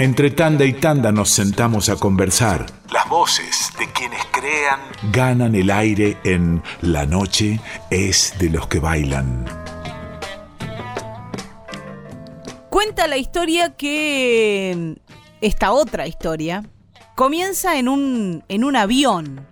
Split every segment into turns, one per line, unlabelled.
Entre tanda y tanda nos sentamos a conversar. Las voces de quienes crean ganan el aire en La noche es de los que bailan.
Cuenta la historia que esta otra historia comienza en un, en un avión.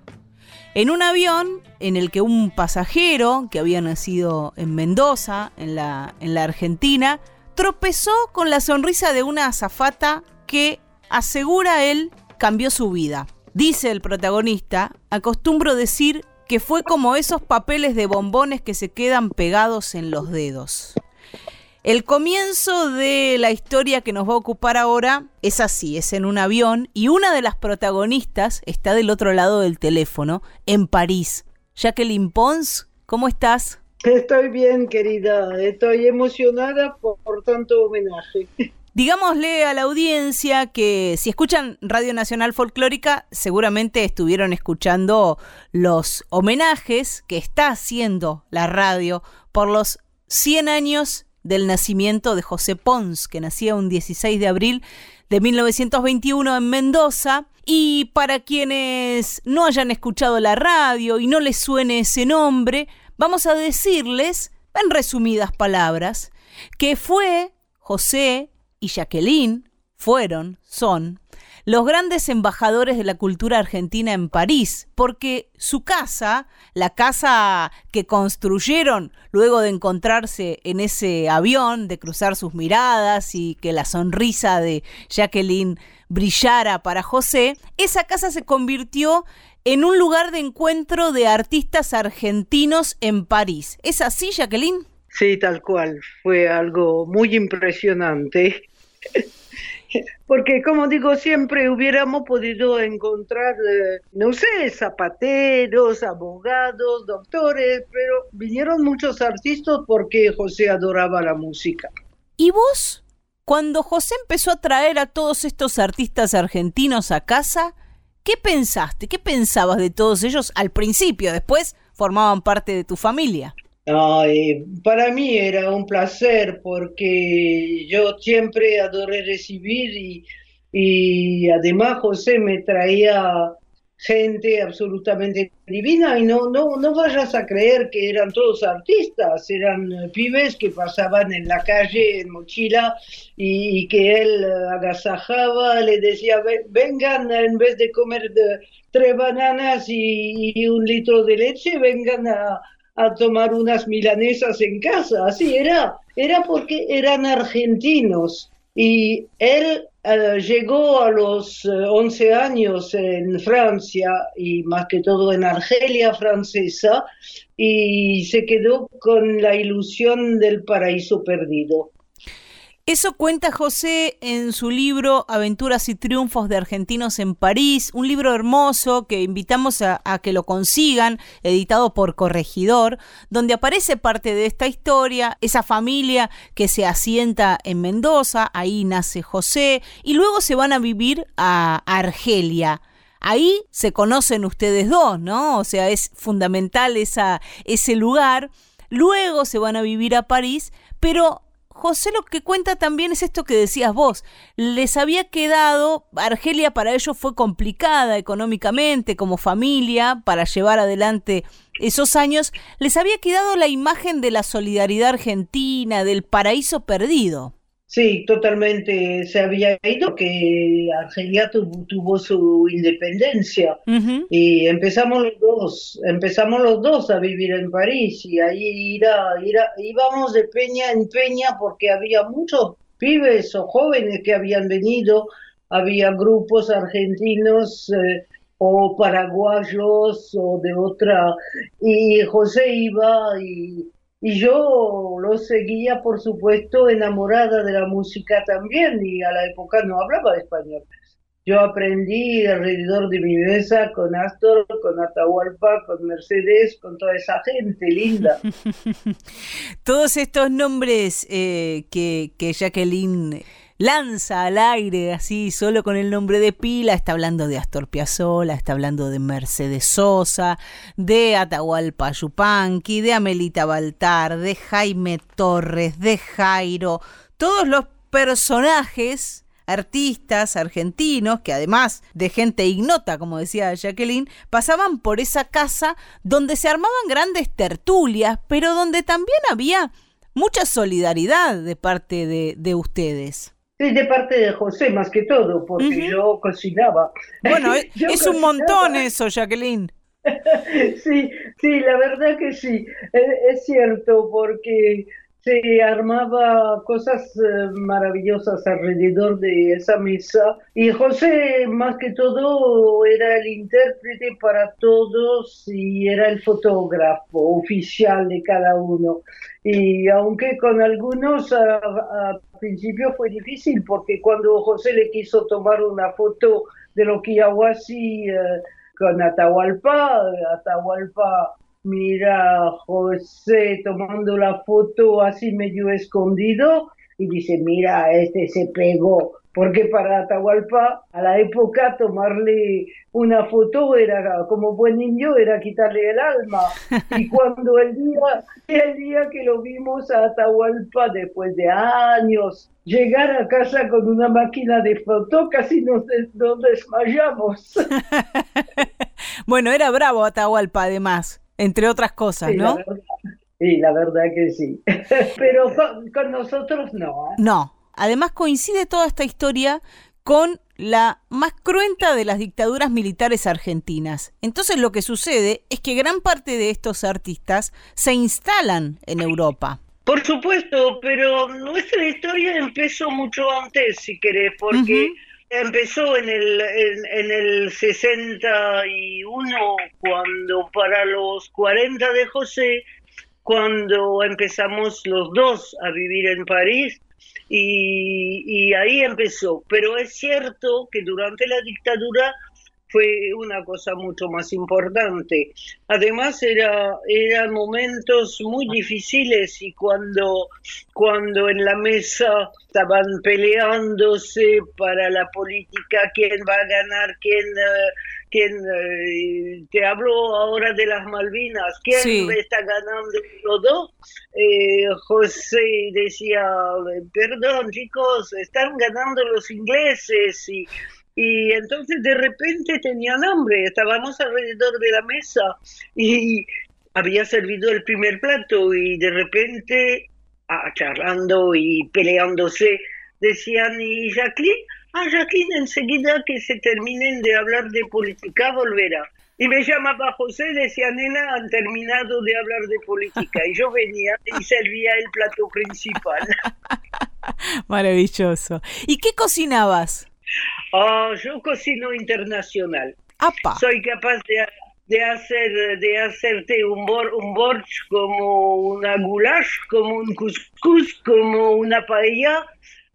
En un avión en el que un pasajero que había nacido en Mendoza, en la, en la Argentina, tropezó con la sonrisa de una azafata que, asegura él, cambió su vida. Dice el protagonista, acostumbro decir que fue como esos papeles de bombones que se quedan pegados en los dedos. El comienzo de la historia que nos va a ocupar ahora es así, es en un avión y una de las protagonistas está del otro lado del teléfono, en París. Jacqueline Pons, ¿cómo estás?
Estoy bien, querida. Estoy emocionada por, por tanto homenaje.
Digámosle a la audiencia que si escuchan Radio Nacional Folclórica, seguramente estuvieron escuchando los homenajes que está haciendo la radio por los 100 años del nacimiento de José Pons, que nacía un 16 de abril de 1921 en Mendoza. Y para quienes no hayan escuchado la radio y no les suene ese nombre, vamos a decirles, en resumidas palabras, que fue José y Jacqueline, fueron, son, los grandes embajadores de la cultura argentina en París, porque su casa, la casa que construyeron luego de encontrarse en ese avión, de cruzar sus miradas y que la sonrisa de Jacqueline brillara para José, esa casa se convirtió en un lugar de encuentro de artistas argentinos en París. ¿Es así, Jacqueline?
Sí, tal cual. Fue algo muy impresionante. Porque, como digo, siempre hubiéramos podido encontrar, eh, no sé, zapateros, abogados, doctores, pero vinieron muchos artistas porque José adoraba la música.
¿Y vos? Cuando José empezó a traer a todos estos artistas argentinos a casa, ¿qué pensaste? ¿Qué pensabas de todos ellos al principio? Después formaban parte de tu familia.
Ay, para mí era un placer porque yo siempre adoré recibir y, y además José me traía gente absolutamente divina y no, no, no vayas a creer que eran todos artistas, eran pibes que pasaban en la calle en mochila y, que él agasajaba, le decía, vengan en vez de comer tres bananas y un litro de leche, vengan a, a tomar unas milanesas en casa, así era, era porque eran argentinos y él eh, llegó a los 11 eh, años en Francia y más que todo en Argelia francesa y se quedó con la ilusión del paraíso perdido.
Eso cuenta José en su libro Aventuras y Triunfos de Argentinos en París, un libro hermoso que invitamos a, que lo consigan, editado por Corregidor, donde aparece parte de esta historia, esa familia que se asienta en Mendoza, ahí nace José, y luego se van a vivir a Argelia. Ahí se conocen ustedes dos, ¿no? O sea, es fundamental esa, ese lugar. Luego se van a vivir a París, pero José lo que cuenta también es esto que decías vos. Les había quedado, Argelia para ellos fue complicada económicamente, como familia, para llevar adelante esos años. Les había quedado la imagen de la solidaridad argentina, del paraíso perdido.
Sí, totalmente. Se había ido que Argelia tuvo, su independencia. Y empezamos los dos, empezamos los dos a vivir en París y ahí íbamos de peña en peña porque había muchos pibes o jóvenes que habían venido, había grupos argentinos eh, o paraguayos o de otra y José iba y y yo lo seguía, por supuesto, enamorada de la música también, y a la época no hablaba español. Yo aprendí alrededor de mi mesa con Astor, con Atahualpa, con Mercedes, con toda esa gente linda.
Todos estos nombres eh, que, que Jacqueline lanza al aire así solo con el nombre de pila, está hablando de Astor Piazzolla, está hablando de Mercedes Sosa, de Atahualpa Yupanqui, de Amelita Baltar, de Jaime Torres, de Jairo, todos los personajes artistas argentinos que además de gente ignota, como decía Jacqueline, pasaban por esa casa donde se armaban grandes tertulias, pero donde también había mucha solidaridad de parte de, ustedes.
Sí, de parte de José más que todo, porque yo cocinaba.
Bueno, es un montón eso, Jacqueline.
sí, sí, la verdad que sí, es cierto, porque se armaba cosas eh, maravillosas alrededor de esa mesa y José más que todo era el intérprete para todos y era el fotógrafo oficial de cada uno y aunque con algunos al principio fue difícil porque cuando José le quiso tomar una foto de lo que eh, con Atahualpa, Atahualpa mira José tomando la foto así medio escondido y dice, mira, este se pegó, porque para Atahualpa a la época tomarle una foto era como buen niño era quitarle el alma y cuando el día el día que lo vimos a Atahualpa después de años llegar a casa con una máquina de foto casi nos, nos desmayamos
bueno era bravo Atahualpa además entre otras cosas, ¿no?
sí, la verdad que sí. Pero con, nosotros no. ¿eh?
No. Además coincide toda esta historia con la más cruenta de las dictaduras militares argentinas. Entonces lo que sucede es que gran parte de estos artistas se instalan en Europa.
Por supuesto, pero nuestra historia empezó mucho antes, si querés, porque empezó en el, en, el 61, cuando para los 40 de José, cuando empezamos los dos a vivir en París, y, y ahí empezó. Pero es cierto que durante la dictadura fue una cosa mucho más importante. Además era eran momentos muy difíciles y cuando cuando en la mesa estaban peleándose para la política quién va a ganar, quién eh, quién eh, te hablo ahora de las Malvinas, quién está ganando. Eh, José decía, perdón chicos, están ganando los ingleses y y entonces de repente tenían hambre, estábamos alrededor de la mesa y había servido el primer plato y de repente, ah, charlando y peleándose, decían, ¿y Jacqueline? Ah, Jacqueline, enseguida que se terminen de hablar de política volverá. Y me llamaba José, decía, nena, han terminado de hablar de política. Y yo venía y servía el plato principal.
Maravilloso. ¿Y qué cocinabas?
Oh, yo cocino internacional. Soy capaz de, hacer de hacerte un, bor, un borsch como una goulash, como un couscous, como una paella,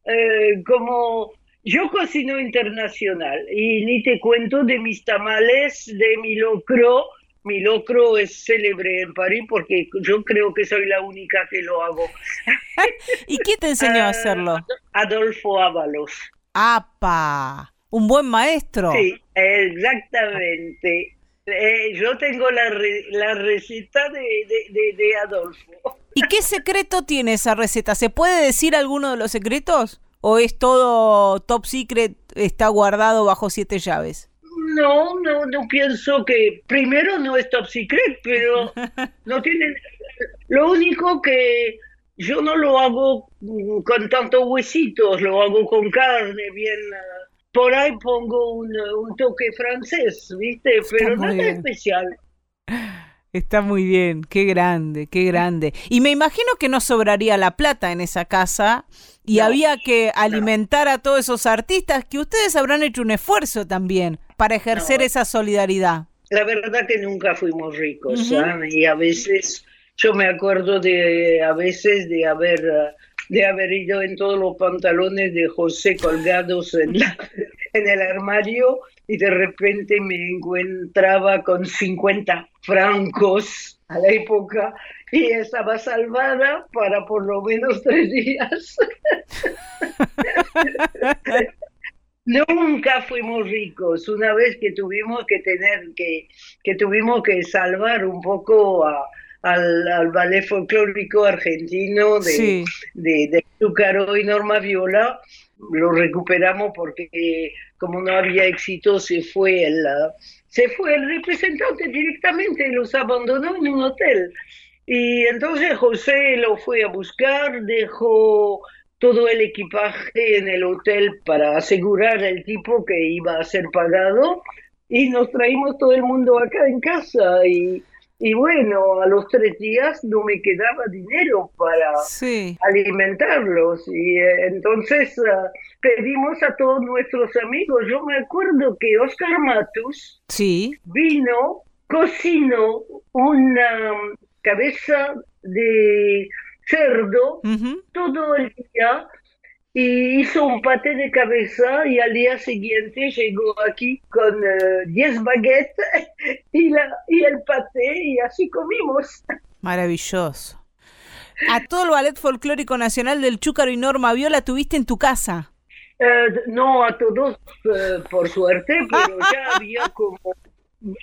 eh, como yo cocino internacional y ni te cuento de mis tamales, de mi locro. Mi locro es célebre en París porque yo creo que soy la única que lo hago.
¿Y quién te enseñó a hacerlo?
Adolfo Ábalos.
¡Apa! Un buen maestro.
Sí, exactamente. Eh, yo tengo la, la receta de, de, Adolfo.
¿Y qué secreto tiene esa receta? ¿Se puede decir alguno de los secretos? ¿O es todo top secret, está guardado bajo siete llaves?
No, no, no pienso que. Primero no es top secret, pero no tiene. Lo único que yo no lo hago con tantos huesitos, lo hago con carne, bien. Por ahí pongo un, toque francés, ¿viste? Pero nada especial.
Está muy bien, qué grande, qué grande. Y me imagino que no sobraría la plata en esa casa y había que alimentar a todos esos artistas que ustedes habrán hecho un esfuerzo también para ejercer esa solidaridad.
La verdad que nunca fuimos ricos y a veces yo me acuerdo de a veces de haber de haber ido en todos los pantalones de José colgados en, en el armario y de repente me encontraba con 50 francos a la época y estaba salvada para por lo menos tres días. Nunca fuimos ricos. Una vez que tuvimos que tener que, que tuvimos que salvar un poco a, al, ballet folclórico argentino de, de, y Norma Viola, lo recuperamos porque como no había éxito se fue el, se fue el representante directamente y los abandonó en un hotel. Y entonces José lo fue a buscar, dejó todo el equipaje en el hotel para asegurar al tipo que iba a ser pagado y nos traímos todo el mundo acá en casa y, y bueno, a los tres días no me quedaba dinero para alimentarlos y eh, entonces ah, pedimos a todos nuestros amigos. Yo me acuerdo que Oscar Matus
sí.
vino, cocinó una cabeza de cerdo todo el día y hizo un pate de cabeza y al día siguiente llegó aquí con 10 eh, baguettes y, la, y el pate y así comimos.
Maravilloso. A todo el Ballet Folclórico Nacional del Chúcaro y Norma Viola tuviste en tu casa.
Eh, no a todos, eh, por suerte, pero ya había como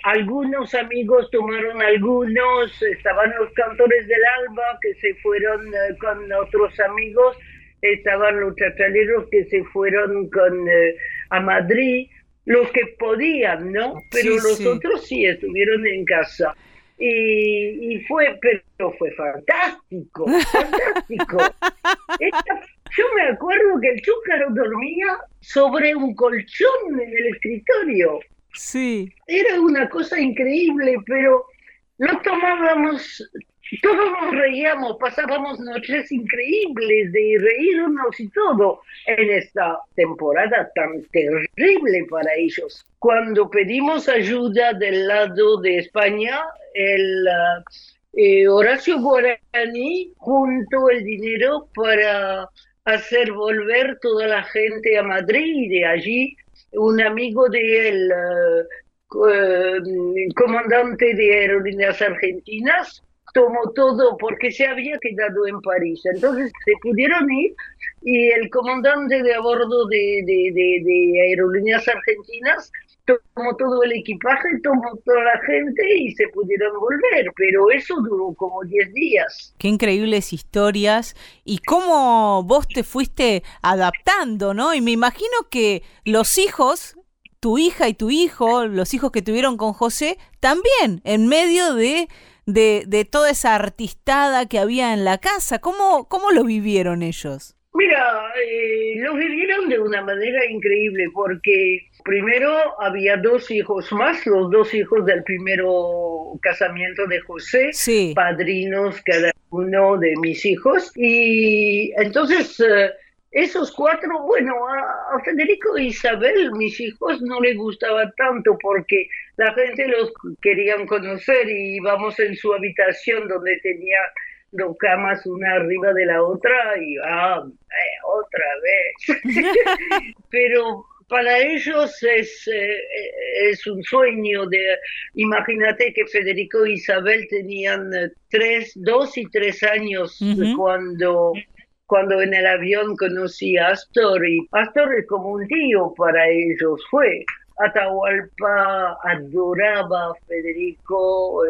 algunos amigos tomaron algunos, estaban los cantores del alba que se fueron eh, con otros amigos, estaban los chachaleros que se fueron con eh, a Madrid, los que podían, ¿no? Pero los otros sí estuvieron en casa. Y, fue, pero fue fantástico, fantástico. yo me acuerdo que el chúcaro dormía sobre un colchón en el escritorio.
Sí.
Era una cosa increíble, pero no tomábamos, todos nos reíamos, pasábamos noches increíbles de reírnos y todo en esta temporada tan terrible para ellos. Cuando pedimos ayuda del lado de España, el eh, Horacio Guarani juntó el dinero para hacer volver toda la gente a Madrid y de allí un amigo de él, eh, eh, comandante de aerolíneas argentinas, tomó todo porque se había quedado en París. Entonces se pudieron ir y el comandante de a bordo de, de aerolíneas argentinas tomó todo el equipaje, tomó toda la gente y se pudieron volver, pero eso duró como 10 días.
Qué increíbles historias y cómo vos te fuiste adaptando, ¿no? Y me imagino que los hijos, tu hija y tu hijo, los hijos que tuvieron con José, también en medio de, de, de toda esa artistada que había en la casa. ¿Cómo, cómo lo vivieron ellos?
Mira, eh, lo vivieron de una manera increíble porque primero había dos hijos más, los dos hijos del primero casamiento de José, padrinos cada uno de mis hijos. Y entonces eh, esos cuatro, bueno, a, a, Federico e Isabel, mis hijos, no les gustaba tanto porque la gente los querían conocer y íbamos en su habitación donde tenía dos camas una arriba de la otra y ah, eh, otra vez. Pero para ellos es, eh, es un sueño de, imagínate que Federico e Isabel tenían eh, tres, dos y tres años cuando, cuando en el avión conocí a Astor y Astor es como un tío para ellos, fue. Atahualpa adoraba a Federico,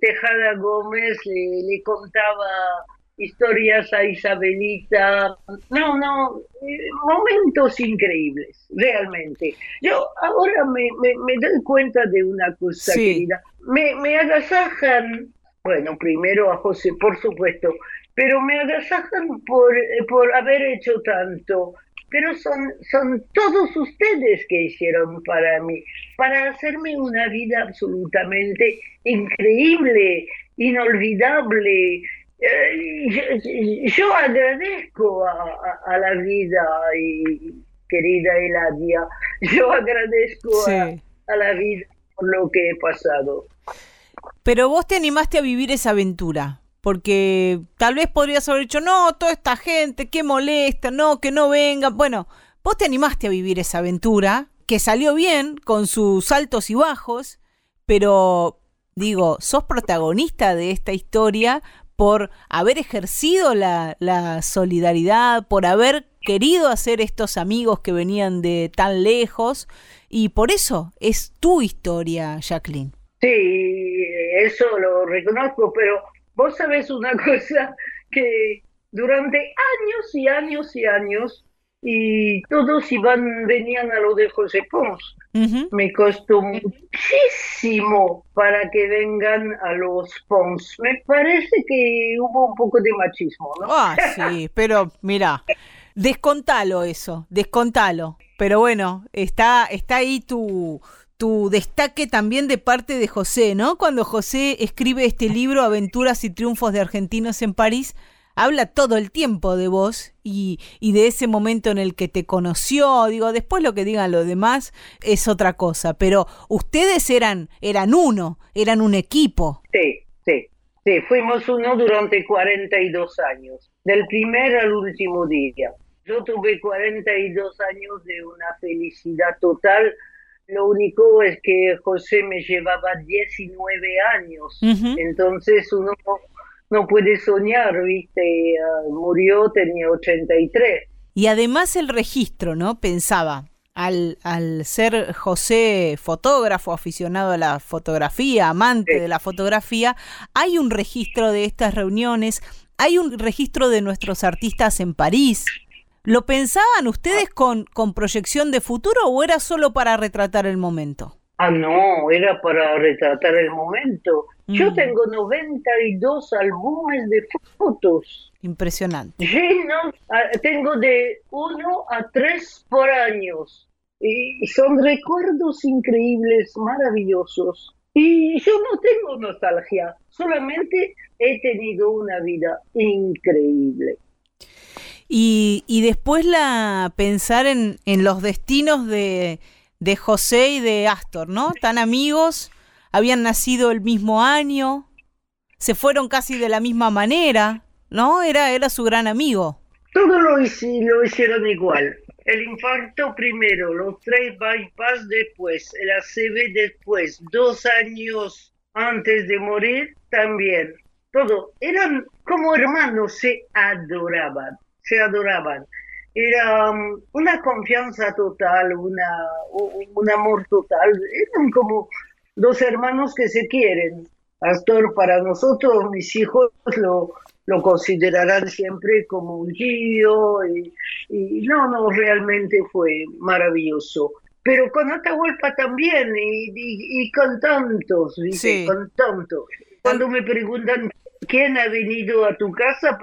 Tejada Gómez le, contaba historias a Isabelita. No, no, eh, momentos increíbles, realmente. Yo ahora me, me, doy cuenta de una cosa, querida. Me, me agasajan, bueno, primero a José, por supuesto, pero me agasajan por, por haber hecho tanto pero son, son todos ustedes que hicieron para mí, para hacerme una vida absolutamente increíble, inolvidable. Eh, yo, agradezco a, la vida, y, querida Eladia, yo agradezco a, a la vida por lo que he pasado.
Pero vos te animaste a vivir esa aventura porque tal vez podrías haber dicho, no, toda esta gente, qué molesta, no, que no venga. Bueno, vos te animaste a vivir esa aventura, que salió bien, con sus altos y bajos, pero digo, sos protagonista de esta historia por haber ejercido la, la solidaridad, por haber querido hacer estos amigos que venían de tan lejos, y por eso es tu historia, Jacqueline.
Sí, eso lo reconozco, pero Vos sabés una cosa, que durante años y años y años y todos iban, venían a lo de José Pons. Me costó muchísimo para que vengan a los Pons. Me parece que hubo un poco de machismo, ¿no?
Ah, sí, pero mira, descontalo eso, descontalo. Pero bueno, está, está ahí tu, tu destaque también de parte de José, ¿no? Cuando José escribe este libro, Aventuras y Triunfos de Argentinos en París, habla todo el tiempo de vos y, y, de ese momento en el que te conoció, digo, después lo que digan los demás es otra cosa, pero ustedes eran, eran uno, eran un equipo.
Sí, sí, sí, fuimos uno durante 42 años, del primer al último día. Yo tuve 42 años de una felicidad total. Lo único es que José me llevaba 19 años. Entonces uno no puede soñar, ¿viste? Ah, murió, tenía 83.
Y además el registro, ¿no? Pensaba, al, al, ser José fotógrafo, aficionado a la fotografía, amante de la fotografía, hay un registro de estas reuniones, hay un registro de nuestros artistas en París. ¿Lo pensaban ustedes con, con proyección de futuro o era solo para retratar el momento?
Ah, no, era para retratar el momento. Yo mm. tengo 92 álbumes de fotos.
Impresionante.
Llenos, ah, tengo de uno a tres por años. Y son recuerdos increíbles, maravillosos. Y yo no tengo nostalgia, solamente he tenido una vida increíble.
Y, y después la pensar en, en los destinos de, de José y de Astor, ¿no? Tan amigos, habían nacido el mismo año, se fueron casi de la misma manera, ¿no? Era, era su gran amigo.
Todo lo, lo hicieron igual. El infarto primero, los tres bypass después, el ACV después, dos años antes de morir también. Todo, eran como hermanos, se adoraban, se adoraban era um, una confianza total, una, un amor total. Eran como dos hermanos que se quieren. Astor para nosotros, mis hijos lo, lo considerarán siempre como un tío y, y, no, no, realmente fue maravilloso. Pero con Atahualpa también y, y, con tantos, ¿viste? Con tantos. Cuando me preguntan quién ha venido a tu casa,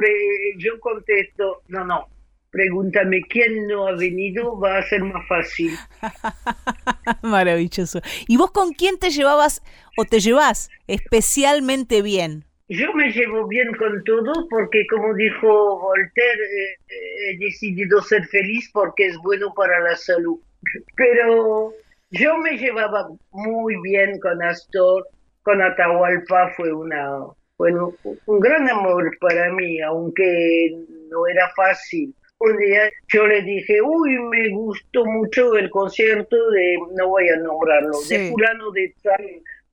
yo contesto, no, no, pregúntame quién no ha venido, va a ser más fácil.
Maravilloso. ¿Y vos con quién te llevabas o te llevas especialmente bien?
Yo me llevo bien con todos porque, como dijo Voltaire, eh, he decidido ser feliz porque es bueno para la salud. Pero yo me llevaba muy bien con Astor, con Atahualpa fue una bueno, un gran amor para mí, aunque no era fácil un día yo le dije, uy, me gustó mucho el concierto de, no voy a nombrarlo, de fulano de tal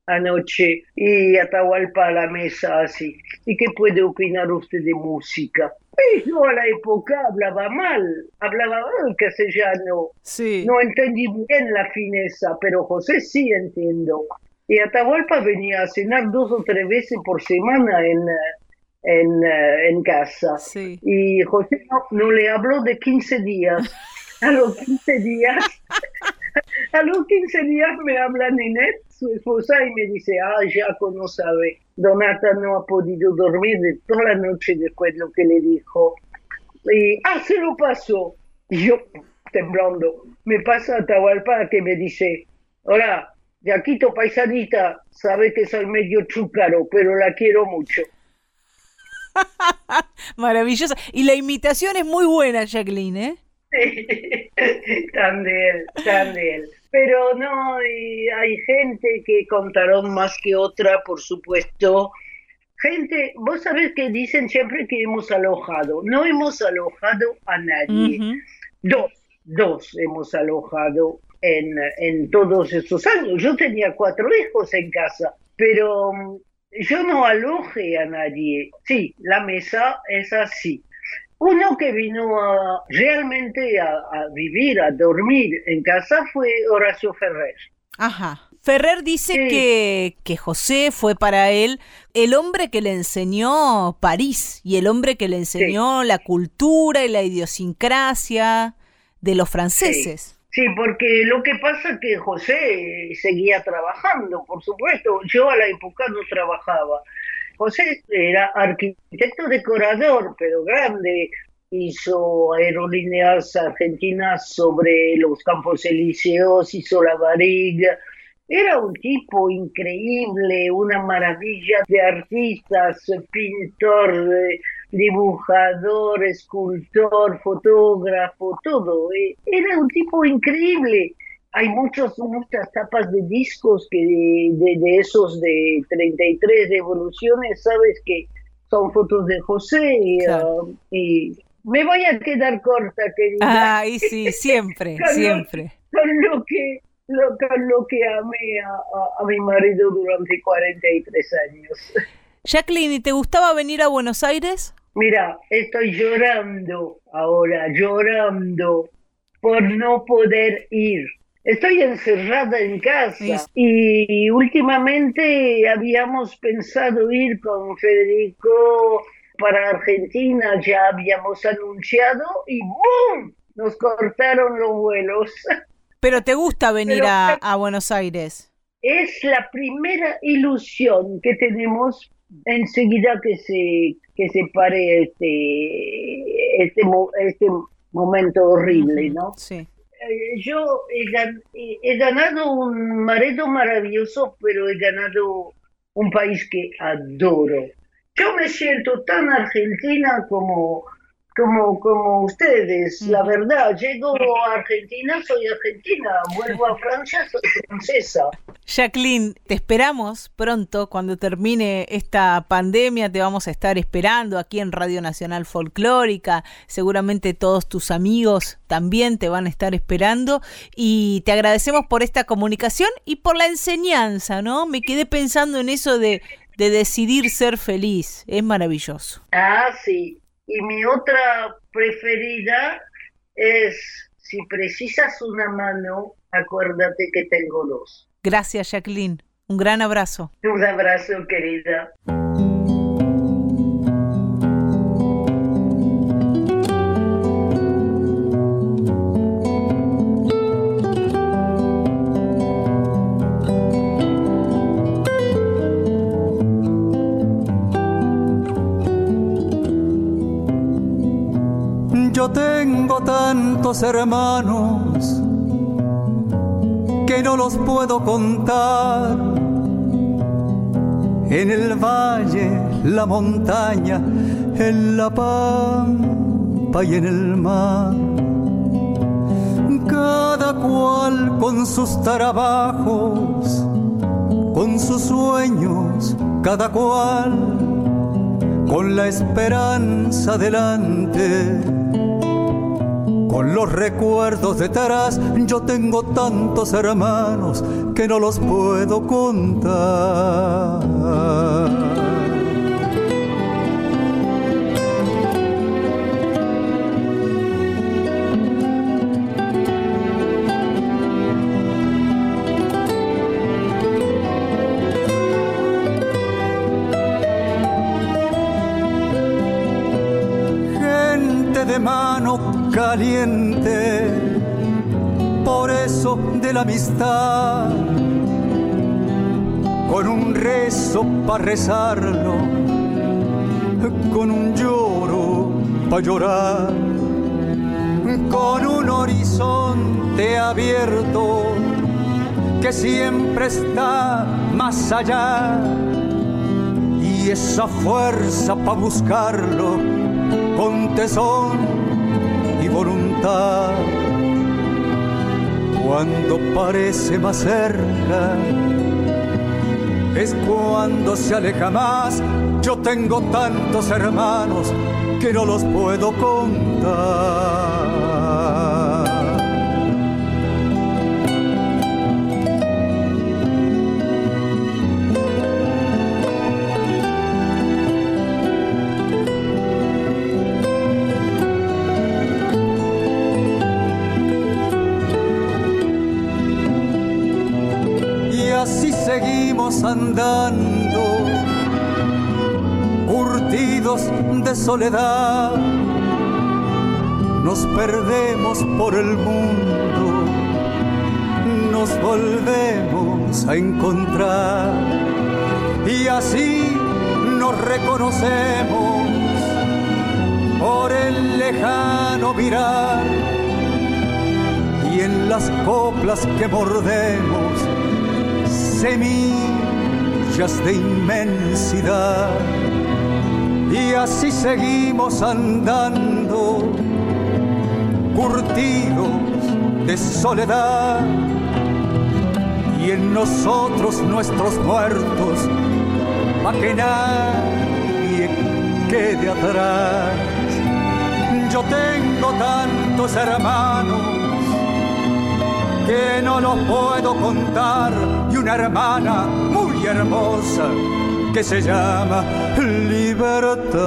anoche y Atahualpa a la mesa así. ¿Y qué puede opinar usted de música? Y yo a la época hablaba mal, hablaba mal castellano.
Sí.
No entendí bien la fineza, pero José sí entiendo. Y Atahualpa venía a cenar dos o tres veces por semana en, en, en casa. Y José no, le habló de 15 días. A los 15 días, a los 15 días me habla Ninette, su esposa, y me dice, ah, Jaco no sabe, Donata no ha podido dormir de toda la noche después de lo que le dijo. Y, ah, se lo pasó. Y yo, temblando, me pasa a Tahualpa que me dice, hola, Yaquito paisanita, sabe que soy medio chúcaro, pero la quiero mucho.
Maravillosa. Y la imitación es muy buena, Jacqueline, ¿eh?
tan de él, tan de él. Pero no, hay gente que contaron más que otra, por supuesto. Gente, vos sabés que dicen siempre que hemos alojado. No hemos alojado a nadie. Dos, dos hemos alojado en, en todos estos años. Yo tenía cuatro hijos en casa, pero yo no aloje a nadie. Sí, la mesa es así. Uno que vino a, realmente a, vivir, a dormir en casa fue Horacio Ferrer.
Ajá. Ferrer dice que, que José fue para él el hombre que le enseñó París y el hombre que le enseñó la cultura y la idiosincrasia. de los franceses.
Sí, porque lo que pasa es que José seguía trabajando, por supuesto. Yo a la época no trabajaba. José era arquitecto decorador, pero grande. Hizo aerolíneas argentinas sobre los campos elíseos, hizo la varilla. Era un tipo increíble, una maravilla de artistas, pintor, dibujador, escultor, fotógrafo, todo. Eh, era un tipo increíble. Hay muchos, muchas tapas de discos que de, esos de 33 revoluciones, sabes que son fotos de José ah, y, me voy a quedar corta, querida.
Ay, sí, siempre, siempre.
con lo que lo, con lo que amé a, a mi marido durante 43 años.
Jacqueline, ¿y te gustaba venir a Buenos Aires?
Mira, estoy llorando ahora, llorando por no poder ir. Estoy encerrada en casa y últimamente habíamos pensado ir con Federico para Argentina, ya habíamos anunciado y ¡boom! Nos cortaron los vuelos.
Pero te gusta venir a, a Buenos Aires.
Es la primera ilusión que tenemos enseguida que se, que se pare este, este, este momento horrible, ¿no?
Sí.
Eh, yo he, he, ganado un marido maravilloso, pero he ganado un país que adoro. Yo me siento tan argentina como como, como ustedes, la verdad. Llego a Argentina, soy argentina, vuelvo a Francia, soy francesa.
Jacqueline, te esperamos pronto, cuando termine esta pandemia, te vamos a estar esperando aquí en Radio Nacional Folclórica. Seguramente todos tus amigos también te van a estar esperando y te agradecemos por esta comunicación y por la enseñanza, ¿no? Me quedé pensando en eso de, de decidir ser feliz. Es maravilloso.
Ah, sí, y mi otra preferida es, si precisas una mano, acuérdate que tengo dos.
Gracias, Jacqueline. Un gran abrazo.
Un abrazo, querida.
Tengo tantos hermanos que no los puedo contar. En el valle, la montaña, en la pampa y en el mar. Cada cual con sus trabajos, con sus sueños, cada cual con la esperanza delante con los recuerdos de Taras, yo tengo tantos hermanos que no los puedo contar. Caliente, por eso de la amistad, con un rezo para rezarlo, con un lloro para llorar, con un horizonte abierto que siempre está más allá. Y esa fuerza para buscarlo con tesón Cuando parece más cerca, es cuando se aleja más. Yo tengo tantos hermanos que no los puedo contar. Andando, curtidos de soledad. No nos perdemos por el mundo, nos volvemos a encontrar y así nos reconocemos por el lejano mirar y en las coplas que mordemos semillas de inmensidad. Y así seguimos andando curtidos de soledad. Y en nosotros nuestros muertos pa' que nadie quede atrás. Yo tengo tantos hermanos que no los puedo contar y una hermana muy hermosa que se llama libertad.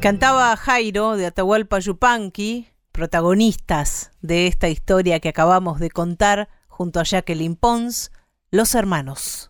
Cantaba Jairo de Atahualpa Yupanqui, protagonistas de esta historia que acabamos de contar junto a Jacqueline Pons, Los Hermanos.